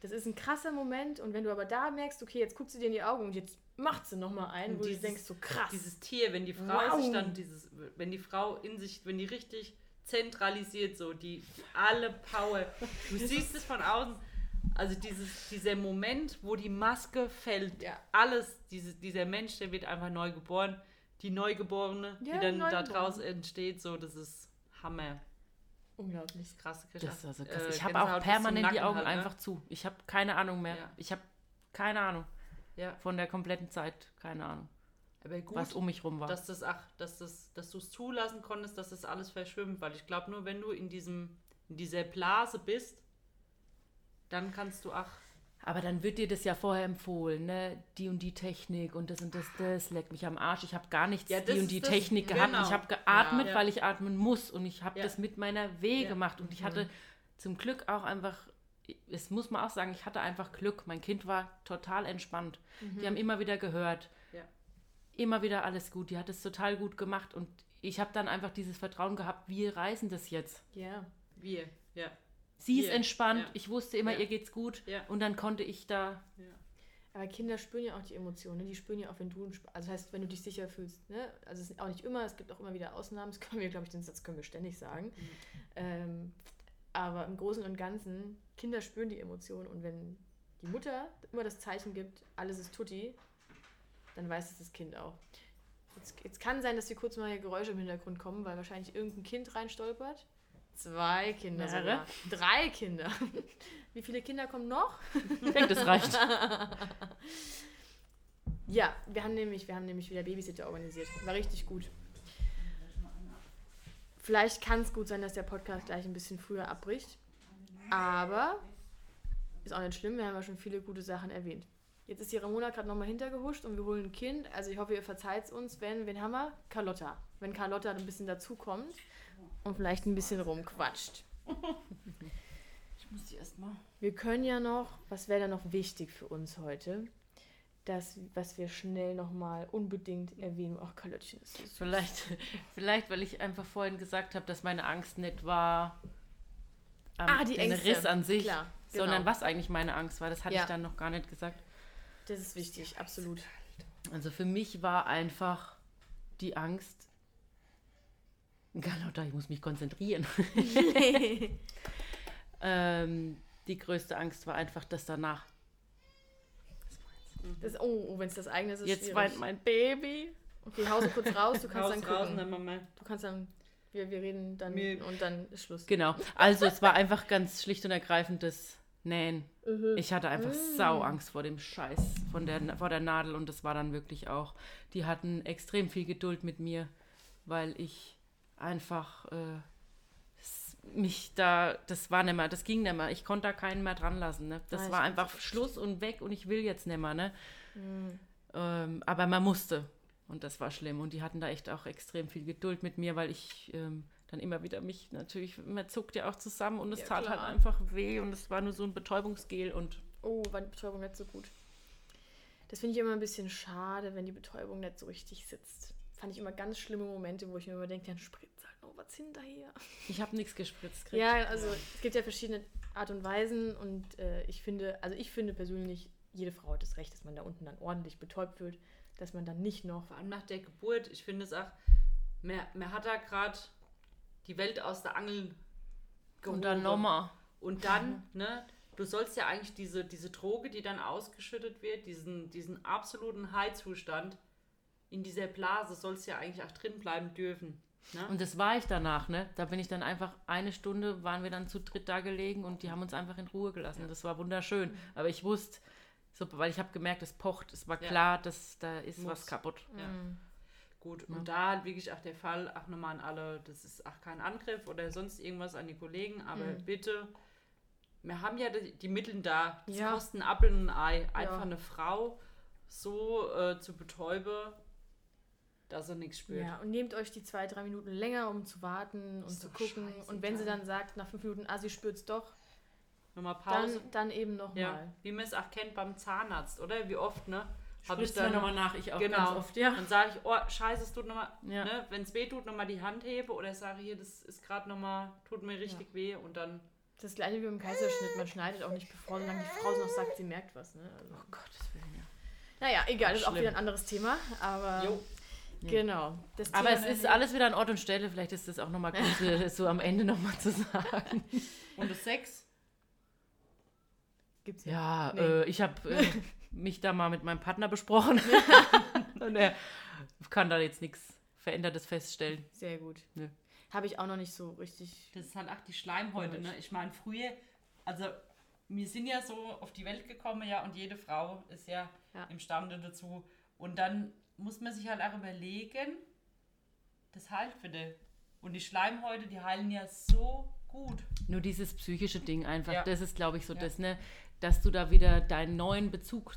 das ist ein krasser Moment. Und wenn du aber da merkst, okay, jetzt guckst du dir in die Augen und jetzt macht sie nochmal ein, Und wo dieses- du denkst, so krass. Dieses Tier, wenn die Frau Wow. sich dann dieses, wenn die Frau in sich, wenn die richtig zentralisiert, so die alle Power, du siehst es von außen, also dieses, dieser Moment, wo die Maske fällt, Ja. alles, diese, dieser Mensch, der wird einfach neu geboren, die Neugeborene, Ja, die dann da draus entsteht, so das ist Hammer, Unglaublich. krasse Das Geschichte. ist also krass. Äh, ich habe Gänsehaut auch permanent die Augen halt, ne? einfach zu. Ich habe keine Ahnung mehr. Ja. Ich habe keine Ahnung. Ja, Von der kompletten Zeit keine Ahnung. Gut, was um mich rum war. dass das ach, dass das, dass du es zulassen konntest, dass das alles verschwimmt, weil ich glaube nur, wenn du in diesem, in dieser Blase bist, dann kannst du ach, Aber dann wird dir das ja vorher empfohlen, ne? Die und die Technik und das und das, das leckt mich am Arsch. Ich habe gar nichts Ja, die und die das- Technik gehabt. genau. Ich habe geatmet, Ja. weil ich atmen muss und ich habe Ja. das mit meiner Weh Ja. gemacht und ich hatte zum Glück auch einfach, es muss man auch sagen, ich hatte einfach Glück. Mein Kind war total entspannt. Die haben immer wieder gehört, Ja. Immer wieder alles gut. Die hat es total gut gemacht und ich habe dann einfach dieses Vertrauen gehabt, wir reisen das jetzt. Ja. wir, ja. Sie ist Ihr, entspannt, ja. ich wusste immer, Ja. ihr geht's gut Ja. und dann konnte ich da Aber Kinder spüren ja auch die Emotionen. ne? Die spüren ja auch, wenn du, also heißt, wenn du dich sicher fühlst. Ne? Also es ist auch nicht immer, es gibt auch immer wieder Ausnahmen. Das können wir, glaube ich, den Satz können wir ständig sagen. Ähm, aber im Großen und Ganzen, Kinder spüren die Emotionen und wenn die Mutter immer das Zeichen gibt, alles ist tutti, dann weiß es das Kind auch. Jetzt, jetzt kann sein, dass hier kurz mal hier Geräusche im Hintergrund kommen, weil wahrscheinlich irgendein Kind reinstolpert. Zwei Kinder sogar. Drei Kinder. Wie viele Kinder kommen noch? ich denke, das reicht. Ja, wir haben nämlich, wir haben nämlich wieder Babysitter organisiert. War richtig gut. Vielleicht kann es gut sein, dass der Podcast gleich ein bisschen früher abbricht. Aber ist auch nicht schlimm, wir haben ja schon viele gute Sachen erwähnt. Jetzt ist die Ramona gerade nochmal hintergehuscht und wir holen ein Kind. Also ich hoffe, ihr verzeiht es uns, wenn, wen haben wir? Carlotta. Wenn Carlotta ein bisschen dazukommt und vielleicht ein bisschen rumquatscht. Ich muss die erstmal. Wir können ja noch, was wäre da noch wichtig für uns heute? Das, was wir schnell nochmal unbedingt erwähnen. Ach, Karlottchen ist süß. Vielleicht, vielleicht, weil ich einfach vorhin gesagt habe, dass meine Angst nicht war am Ah, die Ängste. Riss an sich, Klar, sondern genau. was eigentlich meine Angst war. Das hatte Ja. ich dann noch gar nicht gesagt. Das ist wichtig, absolut. Also für mich war einfach die Angst. Carlotta, ich muss mich konzentrieren. ähm, die größte Angst war einfach, dass danach. Das, oh, oh wenn es das eigene ist, ist Jetzt schwierig. weint mein Baby. Okay, hause kurz raus, du kannst dann raus, gucken. dann Mama. Du kannst dann, wir, wir reden dann Mir- und dann ist Schluss. Genau. Also es war einfach ganz schlicht und ergreifend das Nähen. Mhm. Ich hatte einfach sau Angst vor dem Scheiß, von der, vor der Nadel und das war dann wirklich auch. Die hatten extrem viel Geduld mit mir, weil ich einfach äh, mich da, das war nicht mehr, das ging nicht mehr. Ich konnte da keinen mehr dran lassen. Ne? Das Ah, ich war einfach Schluss und weg und ich will jetzt nicht mehr. Ne? Mhm. Ähm, aber man musste. Und das war schlimm. Und die hatten da echt auch extrem viel Geduld mit mir, weil ich ähm, dann immer wieder mich natürlich, man zuckt ja auch zusammen und es Ja, tat klar. halt einfach weh und es war nur so ein Betäubungsgel und Oh, war die Betäubung nicht so gut. Das finde ich immer ein bisschen schade, wenn die Betäubung nicht so richtig sitzt. Fand ich immer ganz schlimme Momente, wo ich mir immer denke, dann spritzt halt noch was hinterher. ich habe nichts gespritzt. gekriegt. Ja, also es gibt ja verschiedene Art und Weisen und äh, ich finde, also ich finde persönlich, jede Frau hat das Recht, dass man da unten dann ordentlich betäubt wird, dass man dann nicht noch. Vor allem nach der Geburt, ich finde es auch, man, man hat da gerade die Welt aus der Angel Und dann nochmal. Und dann, ne, du sollst ja eigentlich diese, diese Droge, die dann ausgeschüttet wird, diesen, diesen absoluten High-Zustand in dieser Blase, sollst ja eigentlich auch drin bleiben dürfen. Ne? Und das war ich danach, ne? Da bin ich dann einfach eine Stunde, waren wir dann zu dritt da gelegen und die haben uns einfach in Ruhe gelassen. Das war wunderschön. Aber ich wusste, so, weil ich habe gemerkt, es pocht, es war Ja. klar, dass da ist Muss. was kaputt. Ja. Mhm. Gut, und da wirklich auch der Fall, ach nochmal an alle, das ist auch kein Angriff oder sonst irgendwas an die Kollegen, aber Mhm. bitte, wir haben ja die, die Mittel da, es Ja. kostet ein Apfel und ein Ei, einfach Ja. eine Frau so äh, zu betäuben, dass er nichts spürt. Ja, und nehmt euch die zwei, drei Minuten länger, um zu warten und zu gucken. Und wenn sie dann sagt, nach fünf Minuten, ah, sie spürt's doch, Nochmal dann, Pause. dann eben nochmal. Ja, wie man es auch kennt beim Zahnarzt, oder? Wie oft, ne? Habe ich dann nochmal nach, ich auch genau. ganz oft, ja. Dann sage ich, oh, scheiße, es tut nochmal, Ja. ne, wenn es weh tut, nochmal die Hand hebe oder sage hier, das ist gerade nochmal, tut mir richtig weh und dann, Das gleiche wie beim Kaiserschnitt. Man schneidet auch nicht bevor, solange die Frau noch sagt, sie merkt was. Ne? Also, Oh Gottes Willen, ja. naja, egal, das ist auch wieder ein anderes Thema. Aber jo, genau. Das Aber es ist alles wieder an Ort und Stelle. Vielleicht ist das auch nochmal gut, das so am Ende nochmal zu sagen. und das Sex, gibt's Ja, Nee. äh, ich habe äh, mich da mal mit meinem Partner besprochen. und er kann da jetzt nichts Verändertes feststellen. Sehr gut. Nö. Habe ich auch noch nicht so richtig. das ist halt auch die Schleimhäute, ne, ich meine, früher, also, wir sind ja so auf die Welt gekommen, ja, und jede Frau ist ja, Ja. imstande dazu und dann muss man sich halt auch überlegen, das heilt bitte. Und die Schleimhäute, die heilen ja so gut. Nur dieses psychische Ding einfach, Ja. das ist, glaube ich, so Ja. das, ne, dass du da wieder deinen neuen Bezug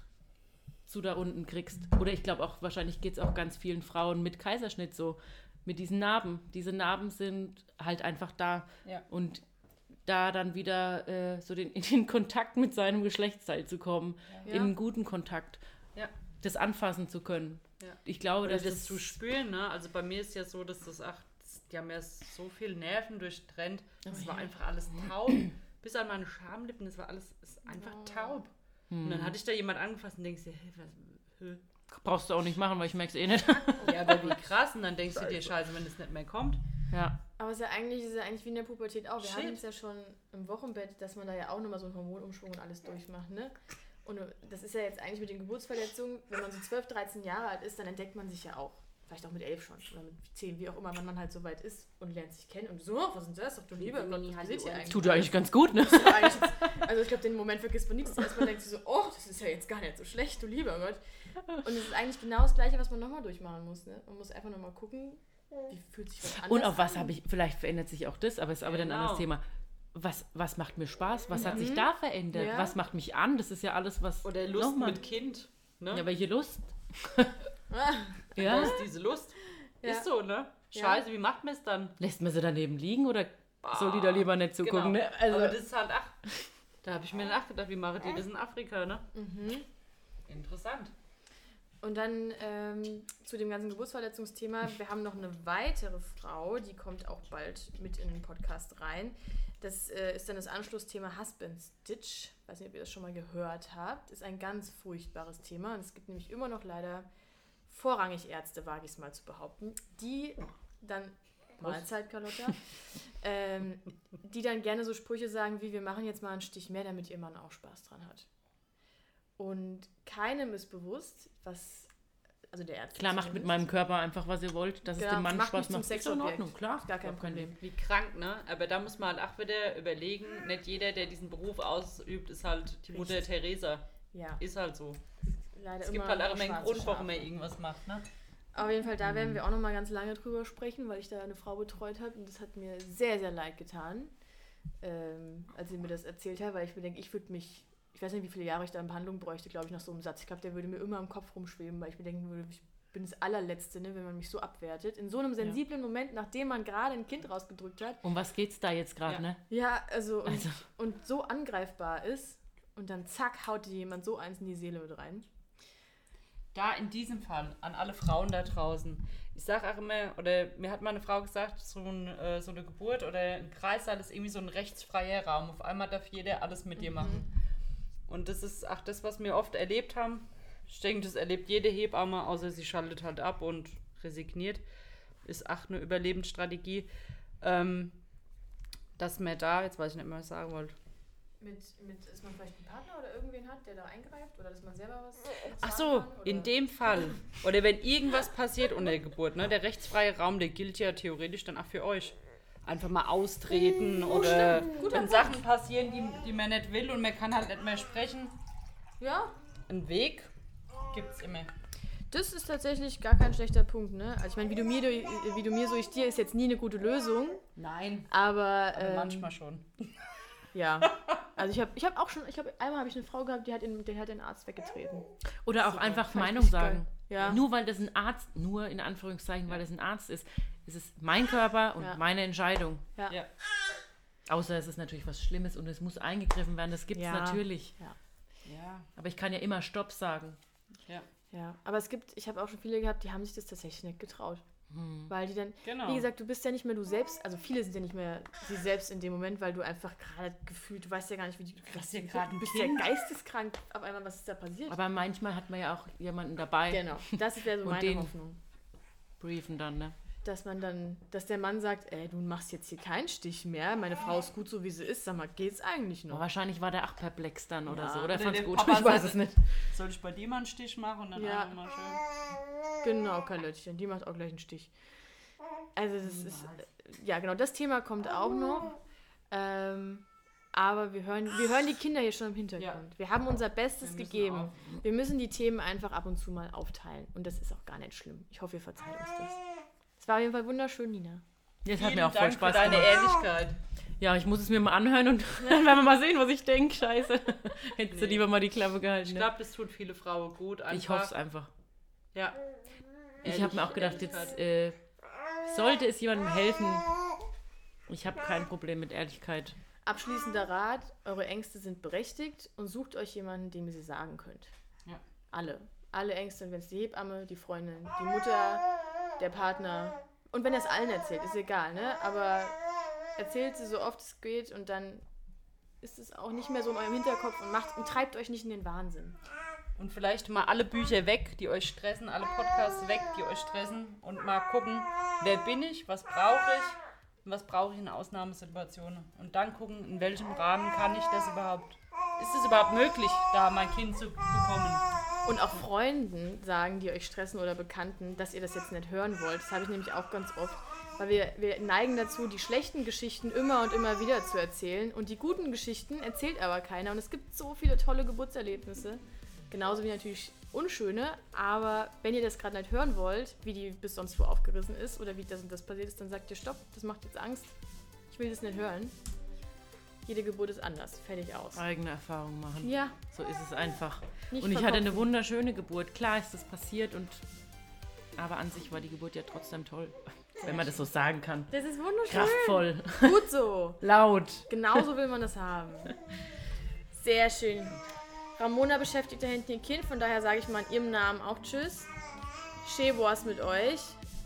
zu da unten kriegst. Oder ich glaube auch, wahrscheinlich geht es auch ganz vielen Frauen mit Kaiserschnitt so, mit diesen Narben. Diese Narben sind halt einfach da. Ja. Und da dann wieder äh, so den, in den Kontakt mit seinem Geschlechtsteil zu kommen, Ja. in einen guten Kontakt, Ja. das anfassen zu können. Ja. Ich glaube, Oder dass das das zu spüren, ne? Also bei mir ist ja so, dass das ach, das, die haben ja so viel Nerven durchtrennt. Das Oh war ja. einfach alles taub. Bis an meine Schamlippen, das war alles ist einfach Oh. Und Hm. dann hatte ich da jemand angefasst und denkst dir, hey, was, hä? brauchst du auch nicht machen, weil ich merke es eh nicht. ja, aber wie krass. Und dann denkst du dir, scheiße, wenn das nicht mehr kommt. ja. Aber es ist ja eigentlich, es ist ja eigentlich wie in der Pubertät auch. Wir Shit. hatten es ja schon im Wochenbett, dass man da ja auch nochmal so einen Hormonumschwung und alles durchmacht, ne? Und das ist ja jetzt eigentlich mit den Geburtsverletzungen, wenn man so 12, 13 Jahre alt ist, dann entdeckt man sich ja auch. Vielleicht auch mit 11 schon oder mit 10, wie auch immer, wenn man halt so weit ist und lernt sich kennen. Und so, oh, was ist denn das? Doch du lieber Gott, was passiert hier eigentlich? Tut eigentlich ganz gut, ne? Das Also ich glaube, den Moment vergisst man nie. Das erste Mal denkt sich so, oh, das ist ja jetzt gar nicht so schlecht, du lieber Gott. Und es ist eigentlich genau das Gleiche, was man nochmal durchmachen muss. Ne? Man muss einfach nochmal gucken, wie fühlt sich was anders Und auf was an. habe ich, vielleicht verändert sich auch das, aber ist aber dann ein anderes Genau. Thema. Was, was macht mir Spaß? Was hat sich da verändert? Ja. Was macht mich an? Das ist ja alles, was. Oder Lust mit Kind. Ne? Ja, welche Lust? Ah, Wo Ja. ist diese Lust? Ja. Ist so, ne? Ja. Scheiße, wie macht man es dann? Lässt man sie daneben liegen oder soll die da lieber nicht zugucken? Genau. Ne? Also, Aber das ist halt, ach, da habe ich mir nachgedacht, wie macht ihr das in Afrika, ne? mhm. Interessant. Und dann ähm, zu dem ganzen Geburtsverletzungsthema. Wir haben noch eine weitere Frau, die kommt auch bald mit in den Podcast rein. Das äh, ist dann das Anschlussthema Husband Stitch. Weiß nicht, ob ihr das schon mal gehört habt. Ist ein ganz furchtbares Thema. Und es gibt nämlich immer noch leider vorrangig Ärzte, wage ich es mal zu behaupten, die dann Mahlzeit, Carlotta, ähm, die dann gerne so Sprüche sagen wie, wir machen jetzt mal einen Stich mehr, damit ihr Mann auch Spaß dran hat. Und keinem ist bewusst, was, also der Ärzte klar, macht mit meinem Körper einfach, was ihr wollt, dass Genau, es dem Mann macht Spaß macht. Ist in. Ordnung, klar. Gar kein Problem. Wie krank, ne? Aber da muss man halt auch wieder überlegen, nicht jeder, der diesen Beruf ausübt, ist halt die Mutter Richtig. Theresa. Ja, Ist halt so. Leider Es gibt halt auch immer einen Grund, warum er irgendwas macht, ne? Auf jeden Fall, da werden wir auch noch mal ganz lange drüber sprechen, weil ich da eine Frau betreut habe und das hat mir sehr, sehr leid getan, ähm, als sie mir das erzählt hat, weil ich mir denke, ich würde mich, ich weiß nicht, wie viele Jahre ich da in Behandlung bräuchte, glaube ich, nach so einem Satz. Ich glaube, der würde mir immer im Kopf rumschweben, weil ich mir denken würde, ich bin das allerletzte, ne, wenn man mich so abwertet. In so einem sensiblen Moment, nachdem man gerade ein Kind rausgedrückt hat. Um was geht's da jetzt gerade, Ja. ne? Ja, also und, Also. und so angreifbar ist und dann zack, haut dir jemand so eins in die Seele mit rein. Da in diesem Fall an alle Frauen da draußen. Ich sage auch immer, oder mir hat mal eine Frau gesagt, so, ein, äh, so eine Geburt oder ein Kreissaal ist irgendwie so ein rechtsfreier Raum. Auf einmal darf jeder alles mit dir machen. Und das ist auch das, was wir oft erlebt haben. Ich denke, das erlebt jede Hebamme, außer sie schaltet halt ab und resigniert. Ist auch eine Überlebensstrategie. Ähm, dass man da, jetzt weiß ich nicht mehr, was ich sagen wollte. Mit, mit, dass man vielleicht einen Partner oder irgendwen hat, der da eingreift oder dass man selber was. Ach so, kann, in dem Fall. Oder wenn irgendwas passiert unter der Geburt, ne? Der rechtsfreie Raum, der gilt ja theoretisch dann auch für euch. Einfach mal austreten oder wenn Sachen passieren, die, die man nicht will und man kann halt nicht mehr sprechen. Ja, Ein Weg gibt's immer. das ist tatsächlich gar kein schlechter Punkt, ne? Also ich meine, wie du mir, wie du mir, so ich dir, ist jetzt nie eine gute Lösung, Nein, aber, aber ähm, manchmal schon. ja. Also ich habe ich hab auch schon, ich habe einmal habe ich eine Frau gehabt, die hat, in, die hat den Arzt weggetreten. Oder auch einfach Meinung sagen. Ja. Nur weil das ein Arzt, nur in Anführungszeichen, weil das ein Arzt ist, ist es mein Körper und Ja. meine Entscheidung. Ja. Ja. Außer es ist natürlich was Schlimmes und es muss eingegriffen werden, das gibt es Ja. natürlich. Ja. Aber ich kann ja immer Stopp sagen. Ja. Ja, aber es gibt, ich habe auch schon viele gehabt, die haben sich das tatsächlich nicht getraut. Hm. Weil die dann, Genau. wie gesagt, du bist ja nicht mehr du selbst, also viele sind ja nicht mehr sie selbst in dem Moment, weil du einfach gerade gefühlt, du weißt ja gar nicht, wie die, du hast ja gerade du ein bist Kind. ja geisteskrank auf einmal, was ist da passiert. Aber manchmal hat man ja auch jemanden dabei, genau, das wäre so meine Hoffnung. briefen dann, ne? Dass man dann, dass der Mann sagt, ey, du machst jetzt hier keinen Stich mehr, meine Frau ist gut so, wie sie ist, sag mal, geht's eigentlich Aber noch? wahrscheinlich war der auch perplex dann oder Ja. so. Oder Oder fand's der gut. Papa ich weiß es nicht. Soll ich bei dir mal einen Stich machen und dann Ja. mal schön. Genau, Karlöttchen, die macht auch gleich einen Stich. Also das ist, ja genau, das Thema kommt auch noch. Ähm, aber wir hören, wir hören die Kinder hier schon im Hintergrund. Wir haben unser Bestes Wir gegeben. Wir müssen die Themen einfach ab und zu mal aufteilen. Und das ist auch gar nicht schlimm. Ich hoffe, ihr verzeiht uns das. Es war auf jeden Fall wunderschön, Nina. Das hat mir auch voll Dank Spaß für deine gemacht. Ehrlichkeit. Ja, ich muss es mir mal anhören und dann werden wir mal sehen, was ich denke. Scheiße. Hättest du Nee. lieber mal die Klappe gehalten. Ich ne? glaube, das tut viele Frauen gut. Einfach. ich hoffe es einfach. Ja. Ich habe mir auch gedacht, jetzt äh, sollte es jemandem helfen. Ich habe kein Problem mit Ehrlichkeit. Abschließender Rat: Eure Ängste sind berechtigt und sucht euch jemanden, dem ihr sie sagen könnt. Ja. Alle. Alle Ängste, wenn es die Hebamme, die Freundin, die Mutter, der Partner. Und wenn ihr es allen erzählt, ist egal, ne? Aber erzählt sie so oft es geht und dann ist es auch nicht mehr so in eurem Hinterkopf und macht und treibt euch nicht in den Wahnsinn. Und vielleicht mal alle Bücher weg, die euch stressen, alle Podcasts weg, die euch stressen und mal gucken, wer bin ich, was brauche ich und was brauche ich in Ausnahmesituationen. Und dann gucken, in welchem Rahmen kann ich das überhaupt, ist es überhaupt möglich, da mein Kind zu bekommen. Und auch Freunden sagen, die euch stressen oder Bekannten, dass ihr das jetzt nicht hören wollt. Das habe ich nämlich auch ganz oft. Weil wir, wir neigen dazu, die schlechten Geschichten immer und immer wieder zu erzählen. Und die guten Geschichten erzählt aber keiner. Und es gibt so viele tolle Geburtserlebnisse. Genauso wie natürlich unschöne. Aber wenn ihr das gerade nicht hören wollt, wie die bis sonst wo aufgerissen ist oder wie das und das passiert ist, dann sagt ihr Stopp, das macht jetzt Angst. Ich will das nicht hören. Jede Geburt ist anders. Fertig aus. Eigene Erfahrung machen. Ja, So ist es einfach. nicht und ich hatte eine wunderschöne Geburt. Klar ist das passiert und aber an sich war die Geburt ja trotzdem toll. Wenn man das so sagen kann. Das ist wunderschön. Kraftvoll, Gut so. laut. Genauso will man das haben. Sehr schön. Ramona beschäftigt da hinten ihr Kind, von daher sage ich mal in ihrem Namen auch Tschüss. Schäboas mit euch.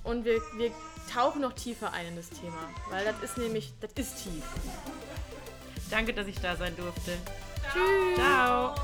Und wir, wir tauchen noch tiefer ein in das Thema. Weil das ist nämlich, das ist tief. Danke, dass ich da sein durfte. Tschüss. Ciao.